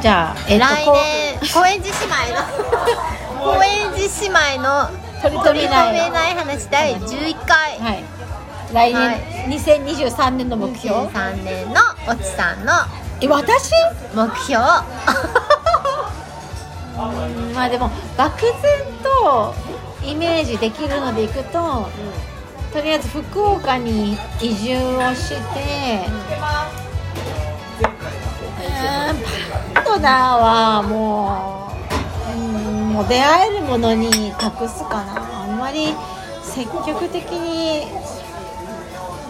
じゃあ、えっと来年高円寺姉妹の 高円寺姉妹の取り留めない留めない話第11回、はい。来年、はい。2023年の目標？23年のおちさんのえ私？目標。うんまあでも漠然とイメージできるのでいくととりあえず福岡に移住をして、うんパーナーはもう,、ん、もう出会えるものに託すかな。あんまり積極的に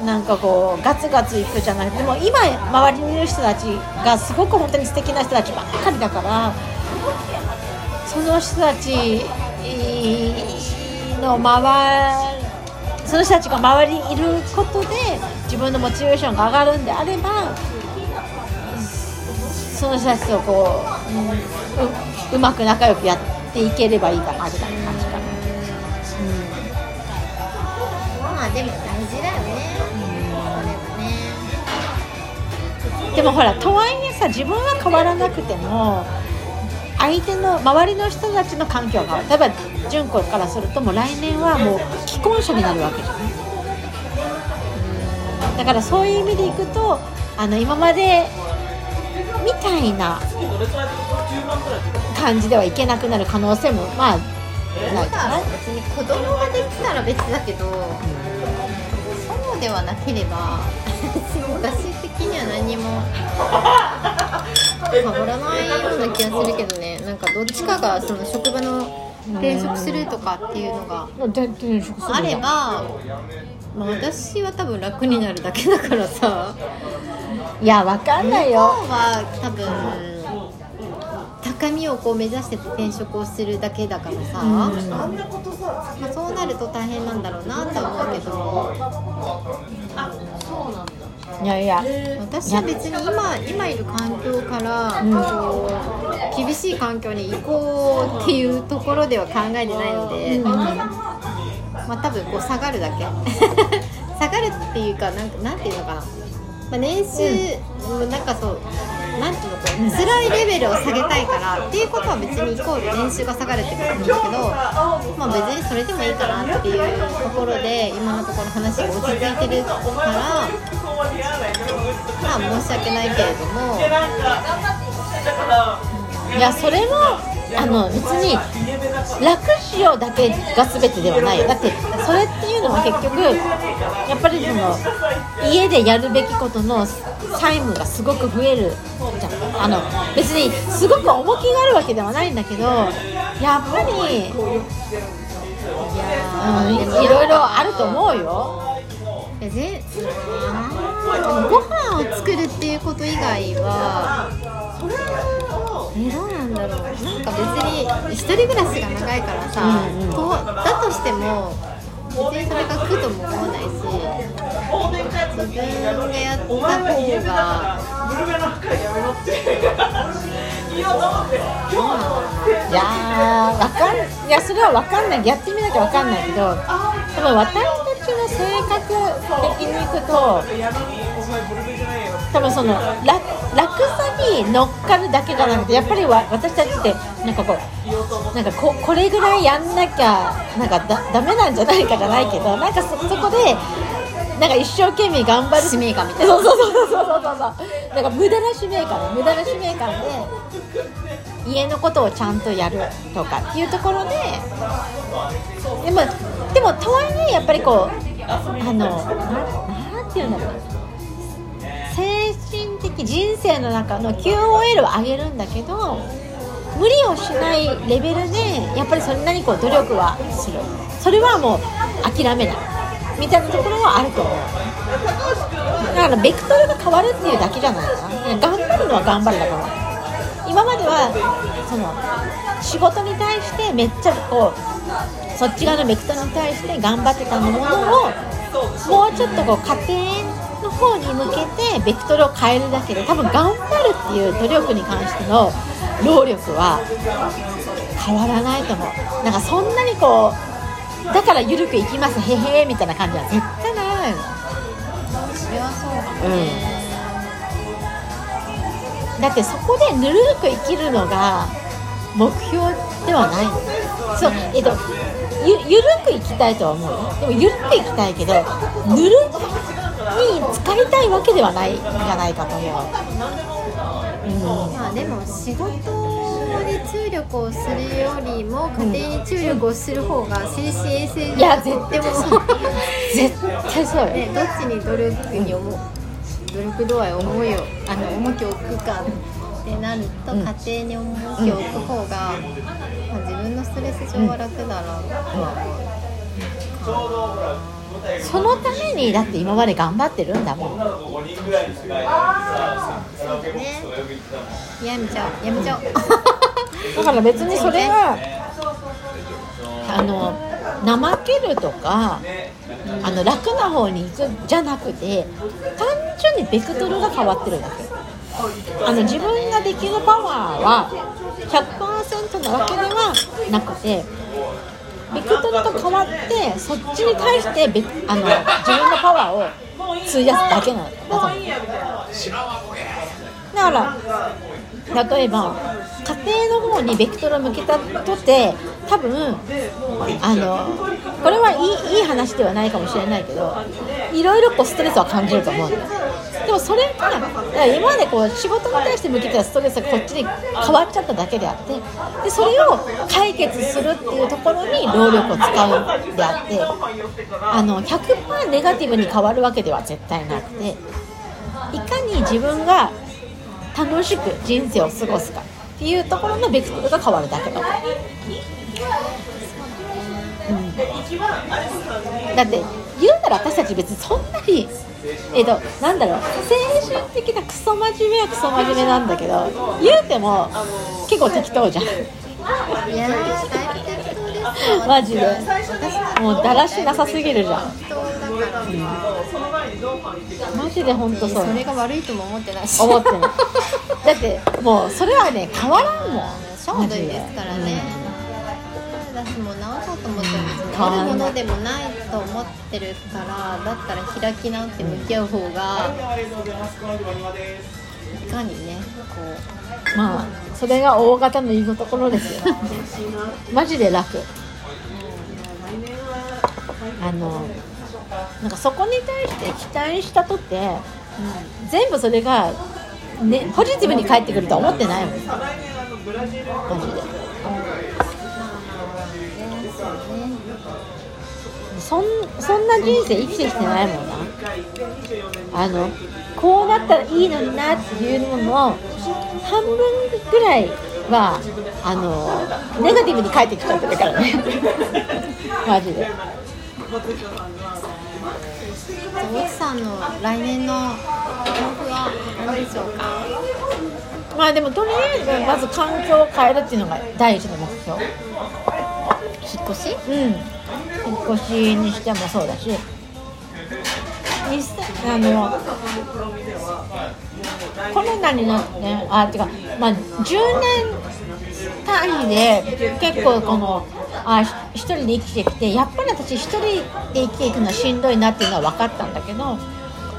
なんかこうガツガツいくじゃない。でも今周りにいる人たちがすごく本当に素敵な人たちばっかりだからその人たちの周りその人たちが周りにいることで自分のモチベーションが上がるんであればその人たちとこう,、うん、ううまく仲良くやっていければいいかなみたいな感じかな。まあでも大事だよねそれはねでもほらとはいえさ自分は変わらなくても相手の周りの人たちの環境が変わる。例えば純子からするともう来年はもう既婚者になるわけじゃないだからそういう意味でいくとあの今までみたいな感じではいけなくなる可能性もまあないかな。別に子供ができたら別だけど、そうではなければ私的には何も 変わらないような気がするけどね。なんかどっちかがその職場の転職するとかっていうのがあれば、まあ、私は多分楽になるだけだからさいやわかんないよ。は多分高みをこう目指して転職をするだけだからさ、まあ、そうなると大変なんだろうなとは思うけど。いやいや。私は別に今今いる環境から、こう厳しい環境に行こうっていうところでは考えてないので、まあ多分こう下がるだけ。下がるっていうかなんかなんていうのかな、まあ、年収、うん。なんかそうなんていうのこう辛いレベルを下げたいからっていうことは別にイコール年収が下がるってことなんだけど、まあ、別にそれでもいいかなっていうところで今のところ話が落ち着いてるからまあ申し訳ないけれども。いやそれもあの別に楽しようだけが全てではない。よだってそれっていうのは結局やっぱりその家でやるべきことの債務がすごく増えるじゃん。あの別にすごく重きがあるわけではないんだけどやっぱり、うん、いろいろあると思うよ。いやぜあーでご飯を作るっていうこと以外はえどうなんだろう。なんか別に一人暮らしが長いからさ、うんうん。とだとしても別にそれが苦とも思わないし自分がやった方がいやーわかんいやそれは分かんない。やってみなきゃ分かんないけど多分私たちの性格的にいくと多分その楽楽さに乗っかるだけじゃなくてやっぱりわ私たちってなんかこうなんかここれぐらいやんなきゃなんかだダメなんじゃないかじゃないけどなんかそそこでなんか一生懸命頑張る。使命感みたいな。そうそうそうそうそうそうなんか無駄な使命感無駄な使命感で家のことをちゃんとやるとかっていうところででもでもとはいえやっぱりこうあのななんていうんだろう。精神的人生の中の QOL を上げるんだけど無理をしないレベルでやっぱりそれなりにこう努力はする。それはもう諦めないみたいなところはあると思う。だからベクトルが変わるっていうだけじゃないかな。頑張るのは頑張るだから。今まではその仕事に対してめっちゃこうそっち側のベクトルに対して頑張ってたものをもうちょっとこう家庭の方に向けてベクトルを変えるだけで多分頑張るっていう努力に関しての労力は変わらないと思う。なんかそんなにこうだから緩くいきますへへみたいな感じは絶対ならないの。それはそうかもね、だってそこでぬるく生きるのが目標ではないの。そうえっとゆゆるく生きたいとは思うよでもゆるく生きたいけどぬるに使いたいわけではないんじゃないかと思う、うん、まあでも仕事で注力をするよりも家庭に注力をする方が精神衛生いや絶対そう。絶対そうよ、ね、どっちに努力に思う努力度合い思いをあの重きを置くかってなると、うん。家庭に重きを置く方が、まあ、自分のストレス上は楽だろうとはそのためにだって今まで頑張ってるんだもん。思うね。やめちゃうやめちゃう。だから別にそれはあの怠けるとかあの楽な方に行くじゃなくて単純にベクトルが変わってるだけ。あの自分ができるパワーは100%なわけではなくてベクトルが変わってそっちに対してベあの自分のパワーを費やすだけなんだと思うだから例えば家庭の方にベクトルを向けたとて多分あのこれはいいいい話ではないかもしれないけどいろいろこうストレスは感じると思うんだよ。でもそれが今までこう仕事に対して向けてたストレスがこっちに変わっちゃっただけであってでそれを解決するっていうところに労力を使うんであってあの100%ネガティブに変わるわけでは絶対なくていかに自分が楽しく人生を過ごすかっていうところのベクトルが変わるだけだと、うん、だって言うなら私たち別にそんなにえっとなんだろう精神的なクソ真面目はクソ真面目なんだけど言うても結構適当じゃん。いやマジで。私もうだらしなさすぎるじゃん。適当だから、マジで本当そう。それが悪いとも思ってないし。思ってない。だってもうそれはね変わらんもん。ちょうどいいで。すからね、私もう直そうと思ってあるものでもないと思ってるからだったら開き直って向き合う方がいかにねこうまあそれが大型のいいところですよ。マジで楽。あのなんかそこに対して期待したとって、全部それが、ね、ポジティブに返ってくるとは思ってないもん。マジでそんそんな人生生きてきてないもんな。あのこうなったらいいのになっていうのの半分ぐらいはあのネガティブに返ってきちゃってるからね。マジで。奥さんの来年の抱負は何でしょうか？まあでもとりあえずまず環境を変えるっていうのが第一の目標。引っ越し？うん引っ越しにしてもそうだしあのコロナになってあてかまあ10年単位で結構このあ一人で生きてきてやっぱり私一人で生きていくのはしんどいなっていうのは分かったんだけど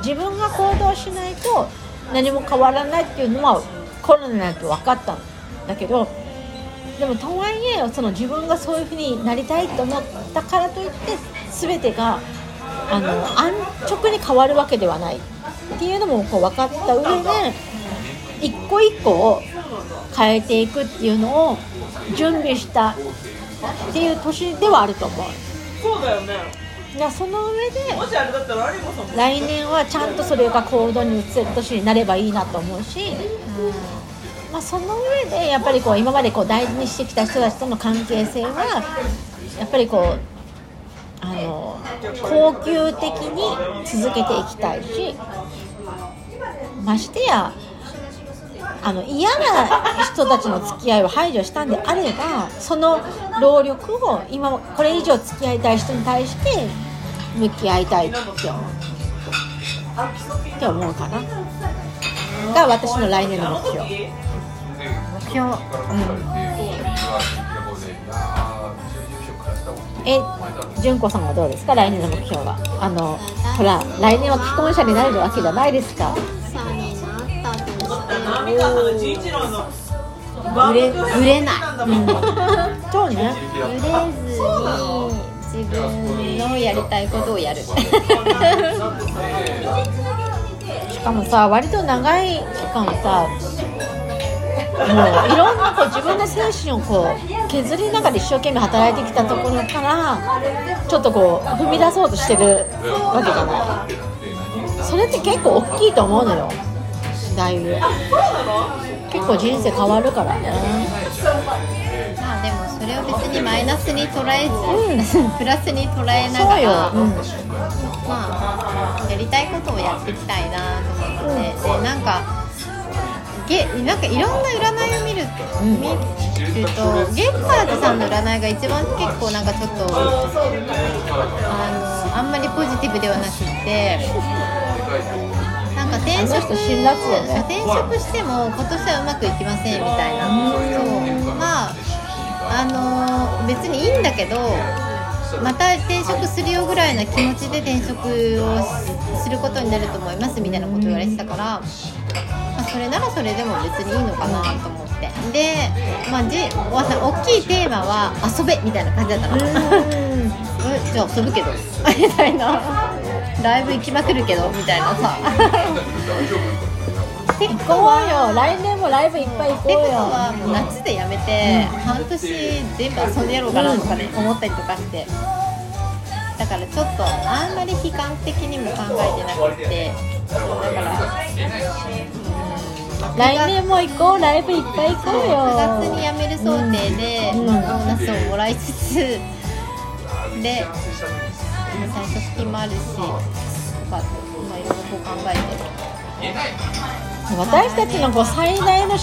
自分が行動しないと何も変わらないっていうのはコロナになって分かったんだけどでもとはいえその自分がそういうふうになりたいと思ったからといって全てがあの安直に変わるわけではないっていうのもこう分かった上で一個一個を変えていくっていうのを準備したっていう年ではあると思う。そうだよねその上で来年はちゃんとそれが行動に移せる年になればいいなと思うし、まあ、その上でやっぱりこう今までこう大事にしてきた人たちとの関係性はやっぱりこうあの恒久的に続けていきたいしましてやあの嫌な人たちの付き合いを排除したんであればその労力を今これ以上付き合いたい人に対して向き合いたいって思う。って思うかな。が私の来年の目標。目標え純子さんはどうですか？来年の目標は。あのほら来年は既婚者になるわけじゃないですか。ぶれぶれない。そうね。ぶれずに自分のやりたいことをやる。しかもさ割と長い期間さいろんなこう自分の精神をこう削りながら一生懸命働いてきたところからちょっとこう踏み出そうとしてるわけじゃない。それって結構大きいと思うのよ。だいぶ。結構人生変わるからね。まあでもそれを別にマイナスに捉えず、プラスに捉えながらそうんまあやりたいことをやっていきたいなと思って、でなんかゲなんかいろんな占いを見る,、見るとゲッカーズさんの占いが一番結構なんかちょっとあのあんまりポジティブではなくてなんか転職辛辣だね転職しても今年はうまくいきませんみたいな。そう。まああの別にいいんだけどまた転職するよぐらいな気持ちで転職をすることになると思いますみたいなこと言われてたから、それならそれでも別にいいのかなと思ってで、まあ、じわ大きいテーマは遊べみたいな感じだったの。じゃあ遊ぶけどみたいなライブ行きまくるけどみたいなさって行こうよ来年もライブいっぱい行こうってことよはもう夏でやめて、半年全部遊んでやろうかなとかね、思ったりとかしてだからちょっとあんまり悲観的にも考えてなくて。だから来年も行こう。ライブいっぱい行こうよ。9月に辞める想定で、うん。まあ、ボーナスをもらいつつで退職金もあるしとか、まあ、いろいろこう考えて。私たちのこう最大の